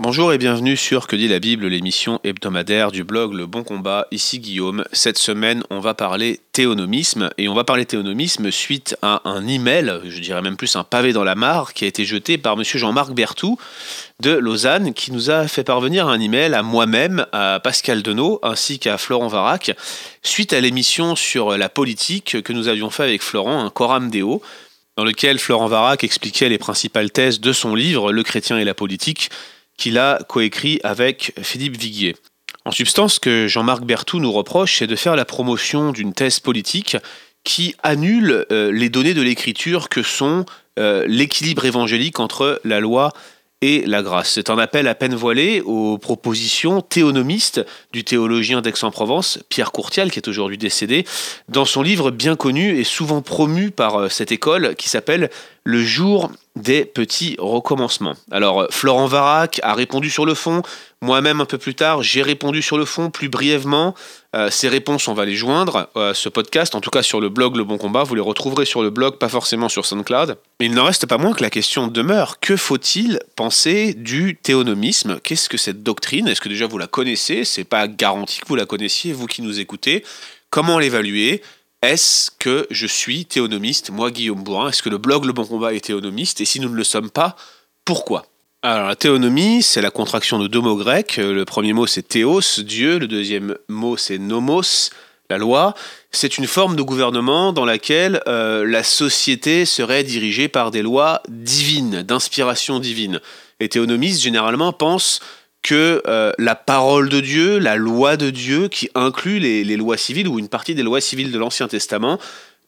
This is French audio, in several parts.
Bonjour et bienvenue sur Que dit la Bible, l'émission hebdomadaire du blog Le Bon Combat. Ici Guillaume. Cette semaine, on va parler théonomisme et on va parler théonomisme suite à un email, je dirais même plus un pavé dans la mare, qui a été jeté par monsieur Jean-Marc Berthou de Lausanne qui nous a fait parvenir un email à moi-même, à Pascal Denot ainsi qu'à Florent Varac suite à l'émission sur la politique que nous avions fait avec Florent, un Coram Deo dans lequel Florent Varac expliquait les principales thèses de son livre Le chrétien et la politique qu'il a coécrit avec Philippe Viguier. En substance, ce que Jean-Marc Berthou nous reproche, c'est de faire la promotion d'une thèse politique qui annule euh, les données de l'écriture que sont euh, l'équilibre évangélique entre la loi et la grâce. C'est un appel à peine voilé aux propositions théonomistes du théologien d'Aix-en-Provence, Pierre Courtial, qui est aujourd'hui décédé, dans son livre bien connu et souvent promu par euh, cette école qui s'appelle Le jour des petits recommencements. Alors, Florent Varac a répondu sur le fond, moi-même un peu plus tard, j'ai répondu sur le fond plus brièvement. Euh, ces réponses, on va les joindre à ce podcast, en tout cas sur le blog Le Bon Combat. Vous les retrouverez sur le blog, pas forcément sur SoundCloud. Mais il n'en reste pas moins que la question demeure. Que faut-il penser du théonomisme? Qu'est-ce que cette doctrine? Est-ce que déjà vous la connaissez? C'est pas garanti que vous la connaissiez, vous qui nous écoutez. Comment l'évaluer? Est-ce que je suis théonomiste, moi Guillaume Bourrin? Est-ce que le blog Le Bon Combat est théonomiste? Et si nous ne le sommes pas, pourquoi? Alors la théonomie, c'est la contraction de deux mots grecs. Le premier mot c'est théos, Dieu. Le deuxième mot c'est nomos, la loi. C'est une forme de gouvernement dans laquelle euh, la société serait dirigée par des lois divines, d'inspiration divine. Les théonomistes généralement pensent que euh, la parole de Dieu, la loi de Dieu, qui inclut les, lois civiles ou une partie des lois civiles de l'Ancien Testament,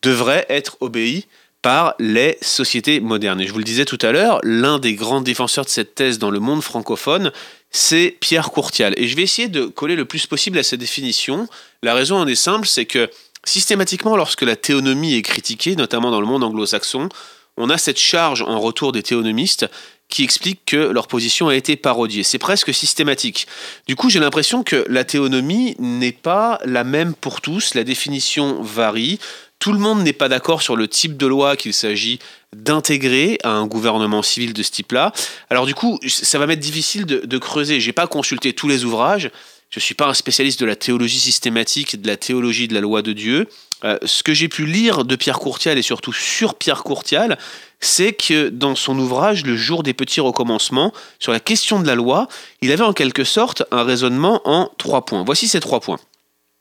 devrait être obéie par les sociétés modernes. Et je vous le disais tout à l'heure, l'un des grands défenseurs de cette thèse dans le monde francophone, c'est Pierre Courtial. Et je vais essayer de coller le plus possible à sa définition. La raison en est simple, c'est que systématiquement, lorsque la théonomie est critiquée, notamment dans le monde anglo-saxon, on a cette charge en retour des théonomistes qui expliquent que leur position a été parodiée. C'est presque systématique. Du coup, j'ai l'impression que la théonomie n'est pas la même pour tous, la définition varie. Tout le monde n'est pas d'accord sur le type de loi qu'il s'agit d'intégrer à un gouvernement civil de ce type-là. Alors du coup, ça va m'être difficile de, de creuser. J'ai pas consulté tous les ouvrages. Je ne suis pas un spécialiste de la théologie systématique, de la théologie de la loi de Dieu. Euh, ce que j'ai pu lire de Pierre Courtial et surtout sur Pierre Courtial, c'est que dans son ouvrage Le jour des petits recommencements, sur la question de la loi, il avait en quelque sorte un raisonnement en trois points. Voici ces trois points.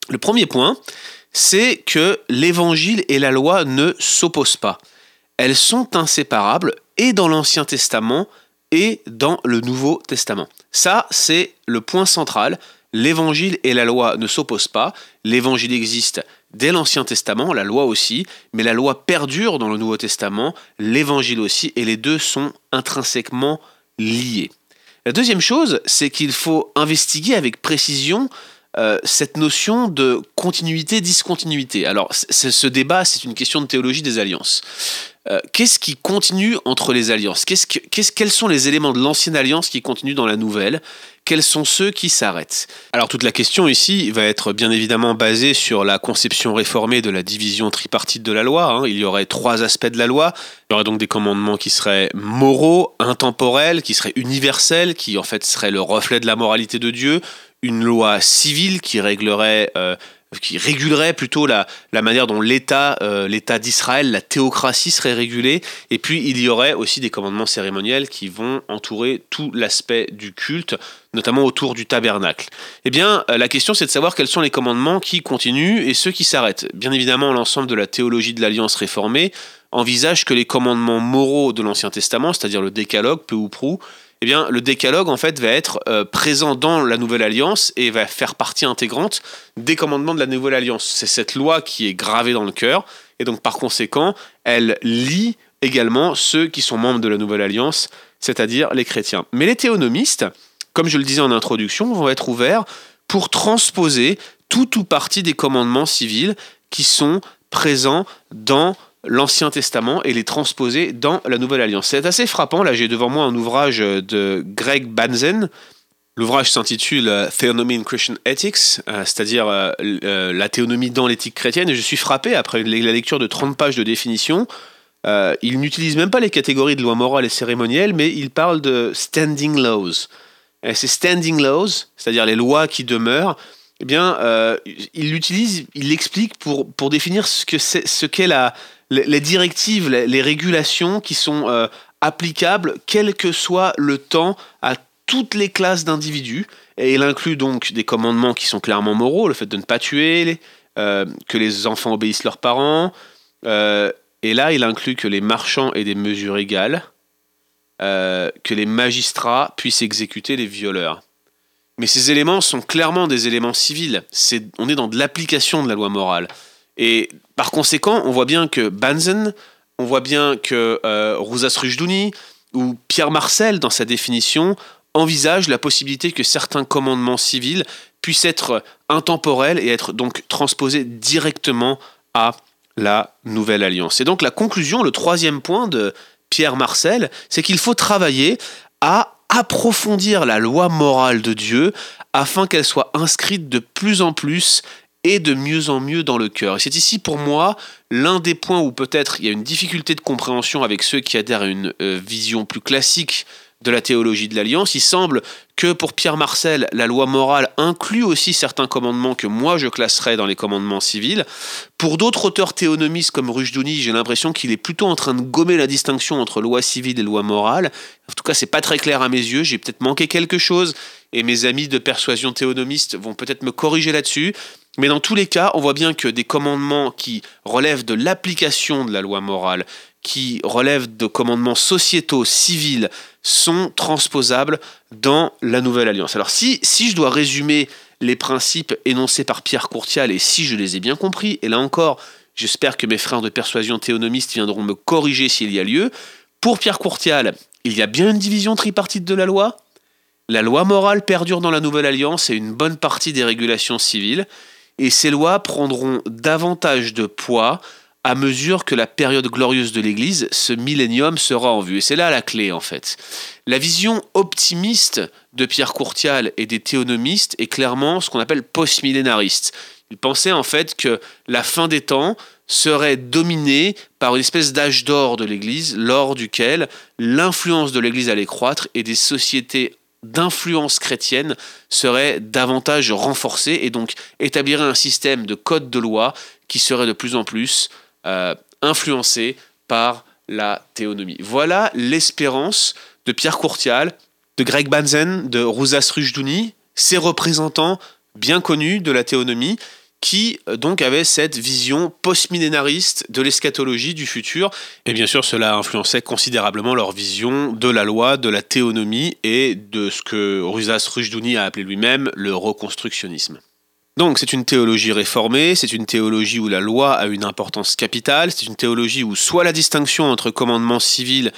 Le premier point, c'est que l'évangile et la loi ne s'opposent pas. Elles sont inséparables et dans l'Ancien Testament et dans le Nouveau Testament. Ça, c'est le point central. L'évangile et la loi ne s'opposent pas. L'évangile existe dès l'Ancien Testament, la loi aussi, mais la loi perdure dans le Nouveau Testament, l'évangile aussi, et les deux sont intrinsèquement liés. La deuxième chose, c'est qu'il faut investiguer avec précision euh, cette notion de continuité-discontinuité. Alors, ce débat, c'est une question de théologie des alliances. Euh, qu'est-ce qui continue entre les alliances? Quels sont les éléments de l'ancienne alliance qui continuent dans la nouvelle? Quels sont ceux qui s'arrêtent Alors toute la question ici va être bien évidemment basée sur la conception réformée de la division tripartite de la loi. Hein. Il y aurait trois aspects de la loi. Il y aurait donc des commandements qui seraient moraux, intemporels, qui seraient universels, qui en fait seraient le reflet de la moralité de Dieu. Une loi civile qui réglerait... Euh, qui régulerait plutôt la, manière dont l'État euh, l'État d'Israël, la théocratie serait régulée. Et puis il y aurait aussi des commandements cérémoniels qui vont entourer tout l'aspect du culte, notamment autour du tabernacle. Eh bien, euh, la question c'est de savoir quels sont les commandements qui continuent et ceux qui s'arrêtent. Bien évidemment, l'ensemble de la théologie de l'Alliance réformée envisage que les commandements moraux de l'Ancien Testament, c'est-à-dire le décalogue, peu ou prou, eh bien, le décalogue en fait va être euh, présent dans la nouvelle alliance et va faire partie intégrante des commandements de la nouvelle alliance. C'est cette loi qui est gravée dans le cœur et donc par conséquent, elle lie également ceux qui sont membres de la nouvelle alliance, c'est-à-dire les chrétiens. Mais les théonomistes, comme je le disais en introduction, vont être ouverts pour transposer tout ou partie des commandements civils qui sont présents dans l'Ancien Testament et les transposer dans la Nouvelle Alliance. C'est assez frappant. Là, j'ai devant moi un ouvrage de Greg Banzen, L'ouvrage s'intitule Theonomy in Christian Ethics, c'est-à-dire la théonomie dans l'éthique chrétienne, et je suis frappé, après la lecture de 30 pages de définition, il n'utilise même pas les catégories de loi morale et cérémonielle, mais il parle de standing laws. ces standing laws, c'est-à-dire les lois qui demeurent, eh bien, il l'utilise, il l'explique pour, pour définir ce qu'est la, les directives, les, régulations qui sont euh, applicables, quel que soit le temps, à toutes les classes d'individus. Et il inclut donc des commandements qui sont clairement moraux, le fait de ne pas tuer, euh, que les enfants obéissent leurs parents. Euh, et là, il inclut que les marchands aient des mesures égales, que les magistrats puissent exécuter les violeurs. Mais ces éléments sont clairement des éléments civils. on est dans de l'application de la loi morale. Et par conséquent, on voit bien que Banzen, on voit bien que euh, Rousas Rujdouni ou Pierre Marcel, dans sa définition, envisage la possibilité que certains commandements civils puissent être intemporels et être donc transposés directement à la nouvelle alliance. Et donc la conclusion, le troisième point de Pierre Marcel, c'est qu'il faut travailler à approfondir la loi morale de Dieu afin qu'elle soit inscrite de plus en plus et de mieux en mieux dans le cœur. Et c'est ici pour moi l'un des points où peut-être il y a une difficulté de compréhension avec ceux qui adhèrent à une euh, vision plus classique de la théologie de l'Alliance. Il semble que pour Pierre Marcel, la loi morale inclut aussi certains commandements que moi je classerais dans les commandements civils. Pour d'autres auteurs théonomistes comme Rujdouni, j'ai l'impression qu'il est plutôt en train de gommer la distinction entre loi civile et loi morale. En tout cas, c'est pas très clair à mes yeux, j'ai peut-être manqué quelque chose et mes amis de persuasion théonomiste vont peut-être me corriger là-dessus. Mais dans tous les cas, on voit bien que des commandements qui relèvent de l'application de la loi morale, qui relèvent de commandements sociétaux, civils, sont transposables dans la Nouvelle Alliance. Alors si, si je dois résumer les principes énoncés par Pierre Courtial, et si je les ai bien compris, et là encore, j'espère que mes frères de persuasion théonomistes viendront me corriger s'il y a lieu, pour Pierre Courtial, il y a bien une division tripartite de la loi, la loi morale perdure dans la Nouvelle Alliance et une bonne partie des régulations civiles, et ces lois prendront davantage de poids à mesure que la période glorieuse de l'Église, ce millénium, sera en vue. Et c'est là la clé, en fait. La vision optimiste de Pierre Courtial et des théonomistes est clairement ce qu'on appelle post-millénariste. Ils pensaient en fait que la fin des temps serait dominée par une espèce d'âge d'or de l'Église, lors duquel l'influence de l'Église allait croître et des sociétés d'influence chrétienne serait davantage renforcée et donc établirait un système de code de loi qui serait de plus en plus euh, influencé par la théonomie. Voilà l'espérance de Pierre Courtial, de Greg Banzen, de Rousas Rujdouni, ces représentants bien connus de la théonomie, qui euh, donc avait cette vision post-millénariste de l'eschatologie du futur. Et bien sûr, cela influençait considérablement leur vision de la loi, de la théonomie et de ce que Rusas Rujdouni a appelé lui-même le reconstructionnisme. Donc c'est une théologie réformée, c'est une théologie où la loi a une importance capitale, c'est une théologie où soit la distinction entre commandements civils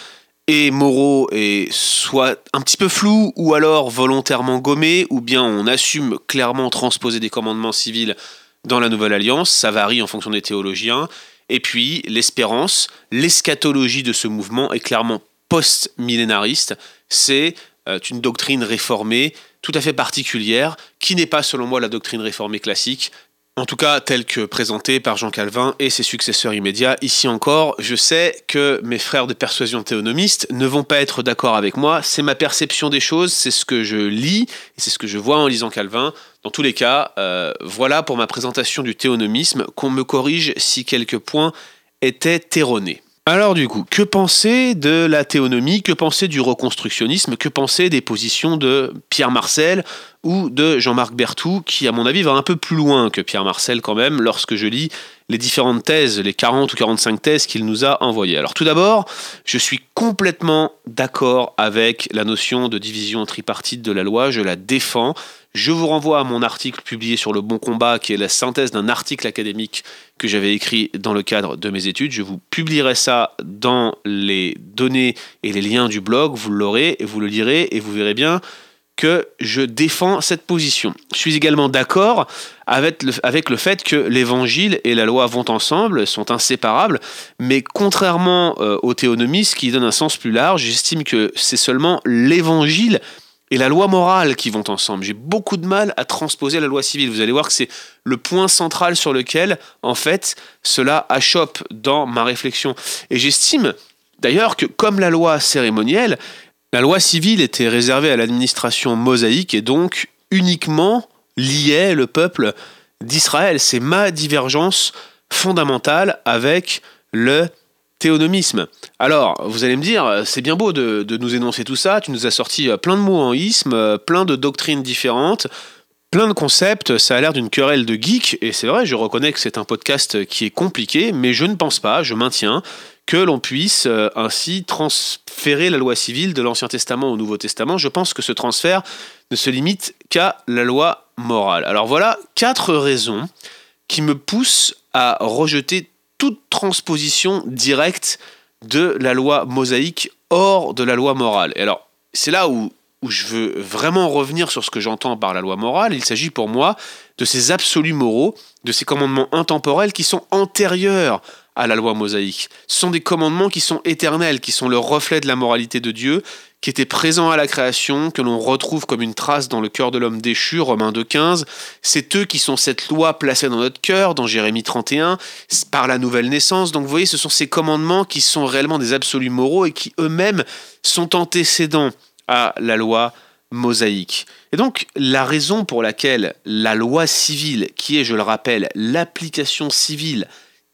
et moraux est soit un petit peu flou ou alors volontairement gommé, ou bien on assume clairement transposer des commandements civils dans la Nouvelle Alliance, ça varie en fonction des théologiens. Et puis l'espérance, l'eschatologie de ce mouvement est clairement post-millénariste. C'est une doctrine réformée tout à fait particulière, qui n'est pas selon moi la doctrine réformée classique, en tout cas telle que présentée par Jean Calvin et ses successeurs immédiats. Ici encore, je sais que mes frères de persuasion théonomiste ne vont pas être d'accord avec moi, c'est ma perception des choses, c'est ce que je lis, et c'est ce que je vois en lisant Calvin. Dans tous les cas, euh, voilà pour ma présentation du théonomisme, qu'on me corrige si quelques points étaient erronés. Alors du coup, que penser de la théonomie, que penser du reconstructionnisme, que penser des positions de Pierre Marcel ou de Jean-Marc Berthoud, qui à mon avis va un peu plus loin que Pierre Marcel quand même lorsque je lis les différentes thèses, les 40 ou 45 thèses qu'il nous a envoyées. Alors tout d'abord, je suis complètement d'accord avec la notion de division tripartite de la loi, je la défends. Je vous renvoie à mon article publié sur le bon combat, qui est la synthèse d'un article académique que j'avais écrit dans le cadre de mes études. Je vous publierai ça dans les données et les liens du blog, vous l'aurez et vous le lirez et vous verrez bien que je défends cette position. Je suis également d'accord avec le, fait que l'évangile et la loi vont ensemble, sont inséparables, mais contrairement euh, aux théonomistes qui donnent un sens plus large, j'estime que c'est seulement l'évangile et la loi morale qui vont ensemble. J'ai beaucoup de mal à transposer la loi civile. Vous allez voir que c'est le point central sur lequel, en fait, cela achoppe dans ma réflexion. Et j'estime d'ailleurs que comme la loi cérémonielle, la loi civile était réservée à l'administration mosaïque et donc uniquement liait le peuple d'Israël. C'est ma divergence fondamentale avec le théonomisme. Alors, vous allez me dire, c'est bien beau de, nous énoncer tout ça, tu nous as sorti euh, plein de mots en isme, euh, plein de doctrines différentes, plein de concepts, ça a l'air d'une querelle de geeks, et c'est vrai, je reconnais que c'est un podcast qui est compliqué, mais je ne pense pas, je maintiens, que l'on puisse euh, ainsi transférer la loi civile de l'Ancien Testament au Nouveau Testament. Je pense que ce transfert ne se limite qu'à la loi morale. Alors voilà quatre raisons qui me poussent à rejeter toute transposition directe de la loi mosaïque hors de la loi morale. Et alors, c'est là où, je veux vraiment revenir sur ce que j'entends par la loi morale. Il s'agit pour moi de ces absolus moraux, de ces commandements intemporels qui sont antérieurs à la loi mosaïque. Ce sont des commandements qui sont éternels, qui sont le reflet de la moralité de Dieu, qui étaient présents à la création, que l'on retrouve comme une trace dans le cœur de l'homme déchu, Romains 2.15. C'est eux qui sont cette loi placée dans notre cœur, dans Jérémie 31, par la nouvelle naissance. Donc vous voyez, ce sont ces commandements qui sont réellement des absolus moraux et qui eux-mêmes sont antécédents à la loi mosaïque. Et donc la raison pour laquelle la loi civile, qui est, je le rappelle, l'application civile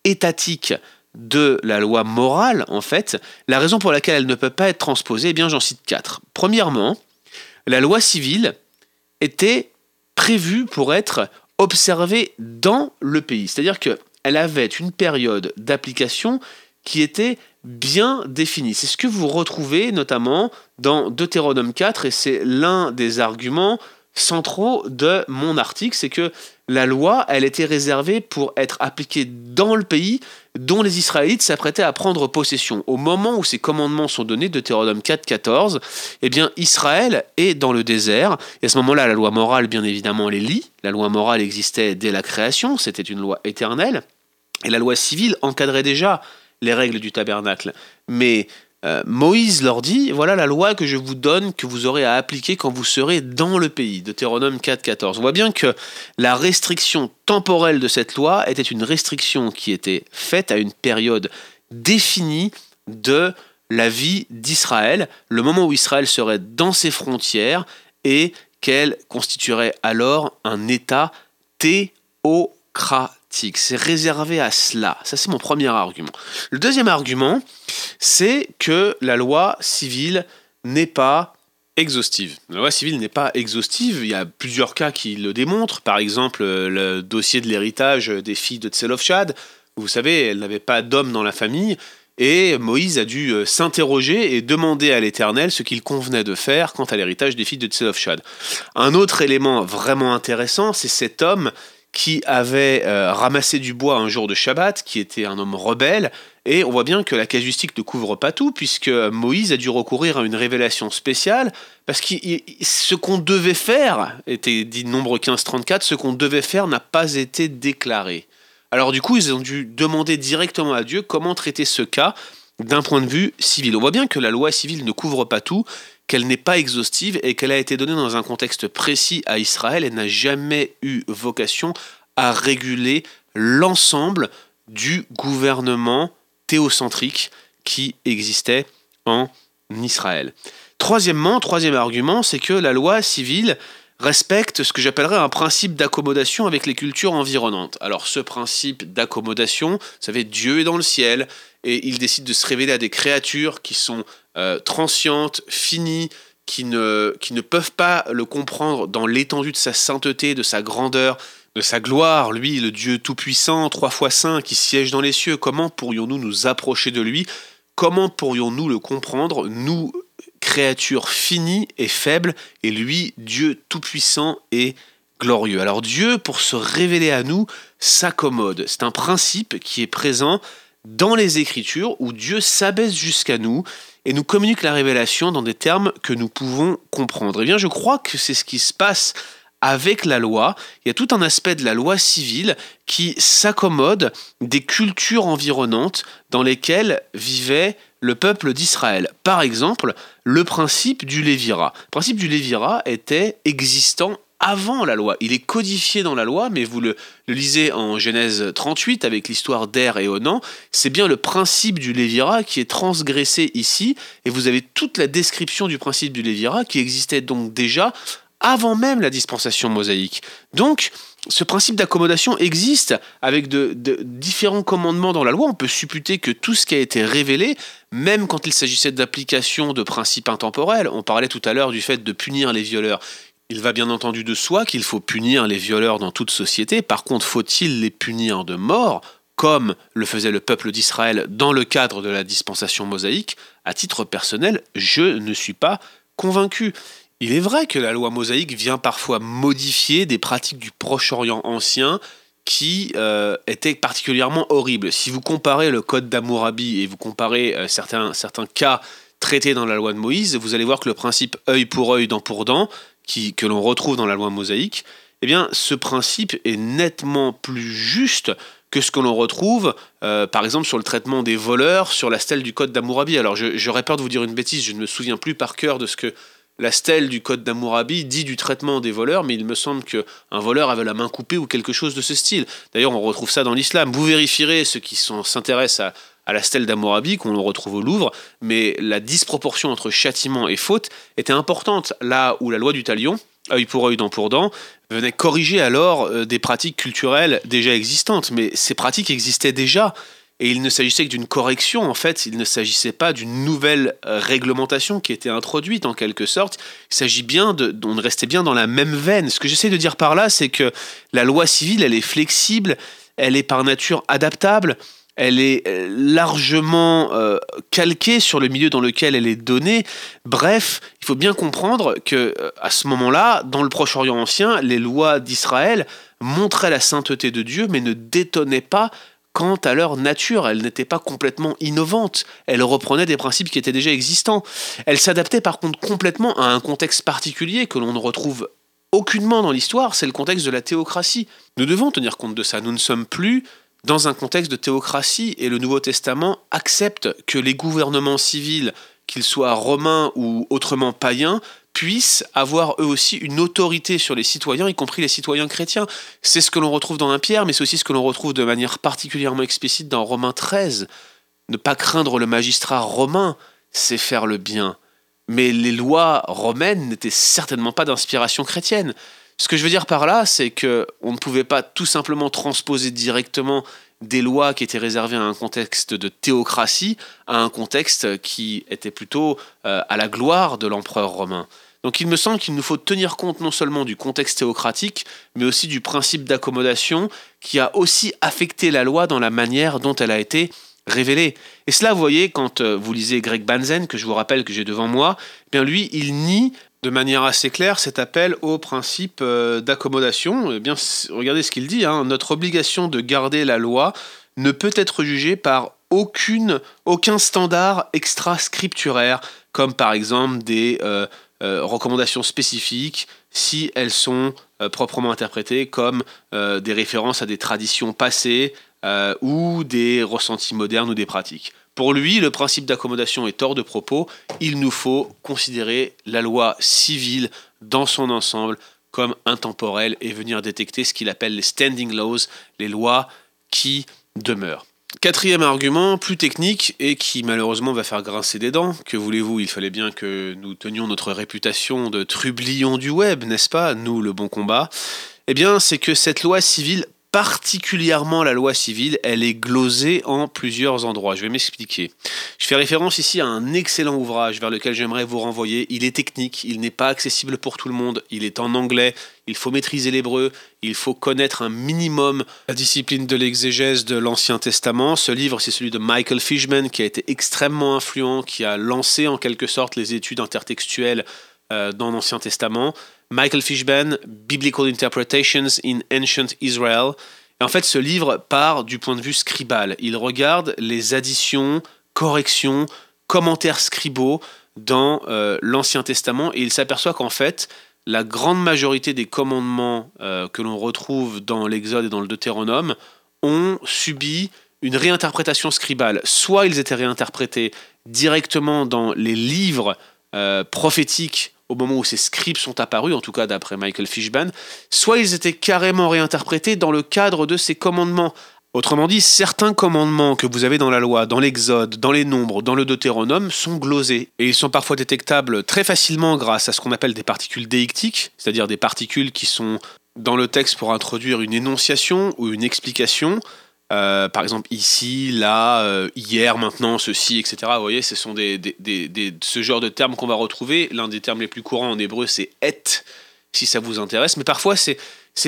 étatique de la loi morale, en fait, la raison pour laquelle elle ne peut pas être transposée, eh bien j'en cite quatre. Premièrement, la loi civile était prévue pour être observée dans le pays. C'est-à-dire qu'elle avait une période d'application qui était bien définie. C'est ce que vous retrouvez notamment dans Deutéronome 4, et c'est l'un des arguments centraux de mon article, c'est que la loi, elle était réservée pour être appliquée dans le pays dont les Israélites s'apprêtaient à prendre possession. Au moment où ces commandements sont donnés, Deutéronome 4, 14, eh bien, Israël est dans le désert. Et à ce moment-là, la loi morale, bien évidemment, les lit. La loi morale existait dès la création, c'était une loi éternelle. Et la loi civile encadrait déjà les règles du tabernacle. Mais euh, Moïse leur dit, voilà la loi que je vous donne, que vous aurez à appliquer quand vous serez dans le pays. Deutéronome 4.14. On voit bien que la restriction temporelle de cette loi était une restriction qui était faite à une période définie de la vie d'Israël, le moment où Israël serait dans ses frontières et qu'elle constituerait alors un État théocratique c'est réservé à cela. Ça, c'est mon premier argument. Le deuxième argument, c'est que la loi civile n'est pas exhaustive. La loi civile n'est pas exhaustive. Il y a plusieurs cas qui le démontrent. Par exemple, le dossier de l'héritage des filles de Tselofchad. Vous savez, elles n'avaient pas d'homme dans la famille. Et Moïse a dû euh, s'interroger et demander à l'Éternel ce qu'il convenait de faire quant à l'héritage des filles de Tselofchad. Un autre élément vraiment intéressant, c'est cet homme qui avait euh, ramassé du bois un jour de Shabbat, qui était un homme rebelle, et on voit bien que la casuistique ne couvre pas tout, puisque Moïse a dû recourir à une révélation spéciale, parce que ce qu'on devait faire, était dit nombre 1534, ce qu'on devait faire n'a pas été déclaré. Alors du coup, ils ont dû demander directement à Dieu comment traiter ce cas d'un point de vue civil. On voit bien que la loi civile ne couvre pas tout, qu'elle n'est pas exhaustive et qu'elle a été donnée dans un contexte précis à Israël et n'a jamais eu vocation à réguler l'ensemble du gouvernement théocentrique qui existait en Israël. Troisièmement, troisième argument, c'est que la loi civile respecte ce que j'appellerais un principe d'accommodation avec les cultures environnantes. Alors ce principe d'accommodation, vous savez, Dieu est dans le ciel et il décide de se révéler à des créatures qui sont euh, transientes, finies, qui ne, qui ne peuvent pas le comprendre dans l'étendue de sa sainteté, de sa grandeur, de sa gloire, lui, le Dieu tout-puissant, trois fois saint, qui siège dans les cieux. Comment pourrions-nous nous approcher de lui? Comment pourrions-nous le comprendre, nous, créature finie et faible, et lui, Dieu tout-puissant et glorieux. Alors Dieu, pour se révéler à nous, s'accommode. C'est un principe qui est présent dans les Écritures où Dieu s'abaisse jusqu'à nous et nous communique la révélation dans des termes que nous pouvons comprendre. Eh bien, je crois que c'est ce qui se passe avec la loi. Il y a tout un aspect de la loi civile qui s'accommode des cultures environnantes dans lesquelles vivait le peuple d'Israël. Par exemple, le principe du Lévira. Le principe du Lévira était existant avant la loi. Il est codifié dans la loi, mais vous le, lisez en Genèse 38 avec l'histoire d'Er et Onan. C'est bien le principe du Lévira qui est transgressé ici, et vous avez toute la description du principe du Lévira qui existait donc déjà avant même la dispensation mosaïque. Donc, ce principe d'accommodation existe avec de, différents commandements dans la loi. On peut supputer que tout ce qui a été révélé, même quand il s'agissait d'application de principes intemporels, on parlait tout à l'heure du fait de punir les violeurs. Il va bien entendu de soi qu'il faut punir les violeurs dans toute société. Par contre, faut-il les punir de mort, comme le faisait le peuple d'Israël dans le cadre de la dispensation mosaïque? À titre personnel, je ne suis pas convaincu. Il est vrai que la loi mosaïque vient parfois modifier des pratiques du Proche-Orient ancien qui euh, étaient particulièrement horribles. Si vous comparez le code d'Amourabi et vous comparez euh, certains, cas traités dans la loi de Moïse, vous allez voir que le principe œil pour œil, dent pour dent, qui, que l'on retrouve dans la loi mosaïque, eh bien, ce principe est nettement plus juste que ce que l'on retrouve, euh, par exemple, sur le traitement des voleurs, sur la stèle du code d'Amourabi. Alors, j'aurais peur de vous dire une bêtise, je ne me souviens plus par cœur de ce que la stèle du code d'Amourabi dit du traitement des voleurs, mais il me semble qu'un voleur avait la main coupée ou quelque chose de ce style. D'ailleurs, on retrouve ça dans l'islam. Vous vérifierez ceux qui s'intéressent à, la stèle d'Amourabi, qu'on retrouve au Louvre, mais la disproportion entre châtiment et faute était importante là où la loi du talion, œil pour œil, dent pour dent, venait corriger alors euh, des pratiques culturelles déjà existantes. Mais ces pratiques existaient déjà. Et il ne s'agissait que d'une correction, en fait, il ne s'agissait pas d'une nouvelle euh, réglementation qui était introduite en quelque sorte. Il s'agit bien de, on restait bien dans la même veine. Ce que j'essaie de dire par là, c'est que la loi civile, elle est flexible, elle est par nature adaptable, elle est euh, largement euh, calquée sur le milieu dans lequel elle est donnée. Bref, il faut bien comprendre que à ce moment-là, dans le Proche-Orient ancien, les lois d'Israël montraient la sainteté de Dieu, mais ne détonnaient pas quant à leur nature. Elle n'était pas complètement innovante. Elle reprenait des principes qui étaient déjà existants. Elle s'adaptait par contre complètement à un contexte particulier que l'on ne retrouve aucunement dans l'histoire, c'est le contexte de la théocratie. Nous devons tenir compte de ça. Nous ne sommes plus dans un contexte de théocratie et le Nouveau Testament accepte que les gouvernements civils, qu'ils soient romains ou autrement païens, puissent avoir eux aussi une autorité sur les citoyens, y compris les citoyens chrétiens. C'est ce que l'on retrouve dans un Pierre, mais c'est aussi ce que l'on retrouve de manière particulièrement explicite dans Romains 13. Ne pas craindre le magistrat romain, c'est faire le bien. Mais les lois romaines n'étaient certainement pas d'inspiration chrétienne. Ce que je veux dire par là, c'est que on ne pouvait pas tout simplement transposer directement des lois qui étaient réservées à un contexte de théocratie à un contexte qui était plutôt euh, à la gloire de l'empereur romain. Donc il me semble qu'il nous faut tenir compte non seulement du contexte théocratique, mais aussi du principe d'accommodation qui a aussi affecté la loi dans la manière dont elle a été révélée. Et cela, vous voyez, quand euh, vous lisez Greg Banzen, que je vous rappelle que j'ai devant moi, eh bien lui, il nie de manière assez claire cet appel au principe euh, d'accommodation. Eh bien, regardez ce qu'il dit, hein. notre obligation de garder la loi ne peut être jugée par aucun standard extra-scripturaire, comme par exemple des... Euh, euh, recommandations spécifiques si elles sont euh, proprement interprétées comme euh, des références à des traditions passées ou des ressentis modernes ou des pratiques. Pour lui, le principe d'accommodation est hors de propos. Il nous faut considérer la loi civile dans son ensemble comme intemporelle et venir détecter ce qu'il appelle les standing laws, les lois qui demeurent. Quatrième argument, plus technique et qui malheureusement va faire grincer des dents. Que voulez-vous? Il fallait bien que nous tenions notre réputation de trublions du web, n'est-ce pas? Nous, le bon combat. Eh bien, c'est que cette loi civile particulièrement la loi civile, elle est glosée en plusieurs endroits. Je vais m'expliquer. Je fais référence ici à un excellent ouvrage vers lequel j'aimerais vous renvoyer. Il est technique, il n'est pas accessible pour tout le monde, il est en anglais, il faut maîtriser l'hébreu, il faut connaître un minimum la discipline de l'exégèse de l'Ancien Testament. Ce livre, c'est celui de Michael Fishman, qui a été extrêmement influent, qui a lancé en quelque sorte les études intertextuelles euh, dans l'Ancien Testament. Michael Fishman, Biblical Interpretations in Ancient Israel. Et en fait, ce livre part du point de vue scribal. Il regarde les additions, corrections, commentaires scribaux dans euh, l'Ancien Testament et il s'aperçoit qu'en fait, la grande majorité des commandements euh, que l'on retrouve dans l'Exode et dans le Deutéronome ont subi une réinterprétation scribale. Soit ils étaient réinterprétés directement dans les livres euh, prophétiques au moment où ces scripts sont apparus, en tout cas d'après Michael Fishban, soit ils étaient carrément réinterprétés dans le cadre de ces commandements. Autrement dit, certains commandements que vous avez dans la loi, dans l'Exode, dans les Nombres, dans le Deutéronome sont glosés. Et ils sont parfois détectables très facilement grâce à ce qu'on appelle des particules déictiques, c'est-à-dire des particules qui sont dans le texte pour introduire une énonciation ou une explication. Euh, par exemple, ici, là, euh, hier, maintenant, ceci, etc. Vous voyez, ce sont des, ce genre de termes qu'on va retrouver. L'un des termes les plus courants en hébreu, c'est et, si ça vous intéresse. Mais parfois, ces,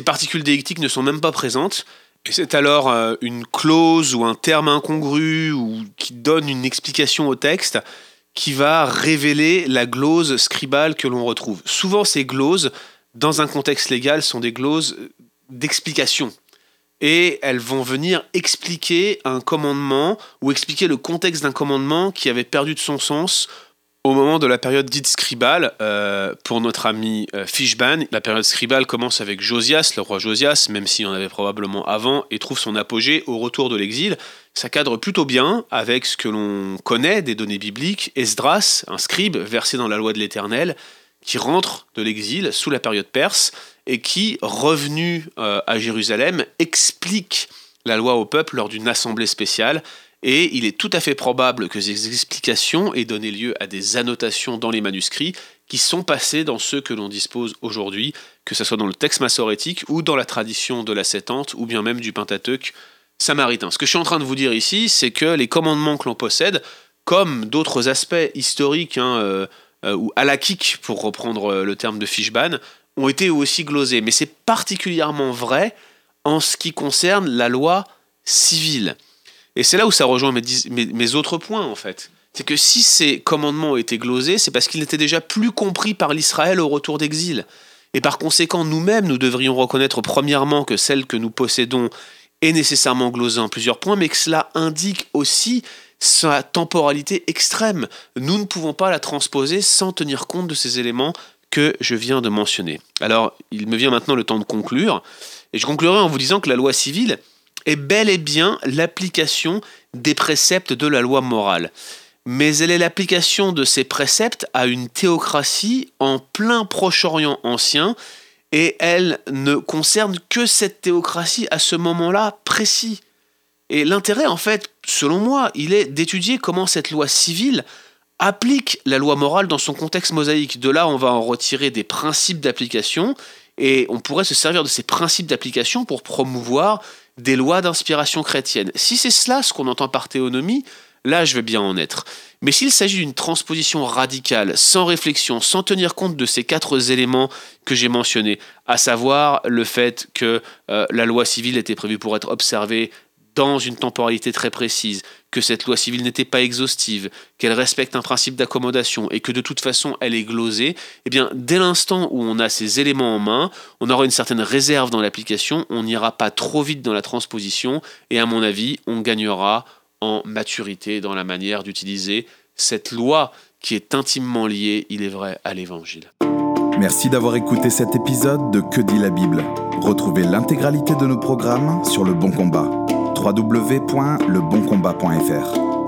particules déictiques ne sont même pas présentes. Et c'est alors euh, une clause ou un terme incongru ou qui donne une explication au texte qui va révéler la glose scribale que l'on retrouve. Souvent, ces gloses, dans un contexte légal, sont des gloses d'explication et elles vont venir expliquer un commandement ou expliquer le contexte d'un commandement qui avait perdu de son sens au moment de la période dite scribale, euh, pour notre ami euh, Fishban, la période scribale commence avec Josias, le roi Josias, même s'il en avait probablement avant, et trouve son apogée au retour de l'exil. Ça cadre plutôt bien avec ce que l'on connaît des données bibliques. Esdras, un scribe versé dans la loi de l'Éternel, qui rentre de l'exil sous la période perse et qui, revenu euh, à Jérusalem, explique la loi au peuple lors d'une assemblée spéciale. Et il est tout à fait probable que ces explications aient donné lieu à des annotations dans les manuscrits qui sont passées dans ceux que l'on dispose aujourd'hui, que ce soit dans le texte massorétique ou dans la tradition de la Septante ou bien même du Pentateuque samaritain. Ce que je suis en train de vous dire ici, c'est que les commandements que l'on possède, comme d'autres aspects historiques hein, euh, euh, ou halakiques, pour reprendre le terme de Fishban, ont été aussi glosés. Mais c'est particulièrement vrai en ce qui concerne la loi civile. Et c'est là où ça rejoint mes, autres points, en fait. C'est que si ces commandements ont été glosés, c'est parce qu'ils étaient déjà plus compris par l'Israël au retour d'exil. Et par conséquent, nous-mêmes, nous devrions reconnaître premièrement que celle que nous possédons est nécessairement glosée en plusieurs points, mais que cela indique aussi sa temporalité extrême. Nous ne pouvons pas la transposer sans tenir compte de ces éléments que je viens de mentionner. Alors, il me vient maintenant le temps de conclure, et je conclurai en vous disant que la loi civile est bel et bien l'application des préceptes de la loi morale. Mais elle est l'application de ces préceptes à une théocratie en plein Proche-Orient ancien, et elle ne concerne que cette théocratie à ce moment-là précis. Et l'intérêt, en fait, selon moi, il est d'étudier comment cette loi civile applique la loi morale dans son contexte mosaïque. De là, on va en retirer des principes d'application, et on pourrait se servir de ces principes d'application pour promouvoir des lois d'inspiration chrétienne. Si c'est cela ce qu'on entend par théonomie, là je vais bien en être. Mais s'il s'agit d'une transposition radicale, sans réflexion, sans tenir compte de ces quatre éléments que j'ai mentionnés, à savoir le fait que euh, la loi civile était prévue pour être observée dans une temporalité très précise, que cette loi civile n'était pas exhaustive, qu'elle respecte un principe d'accommodation et que de toute façon elle est glosée, eh bien dès l'instant où on a ces éléments en main, on aura une certaine réserve dans l'application, on n'ira pas trop vite dans la transposition et à mon avis, on gagnera en maturité dans la manière d'utiliser cette loi qui est intimement liée, il est vrai, à l'évangile. Merci d'avoir écouté cet épisode de Que dit la Bible? Retrouvez l'intégralité de nos programmes sur le bon combat www.leboncombat.fr.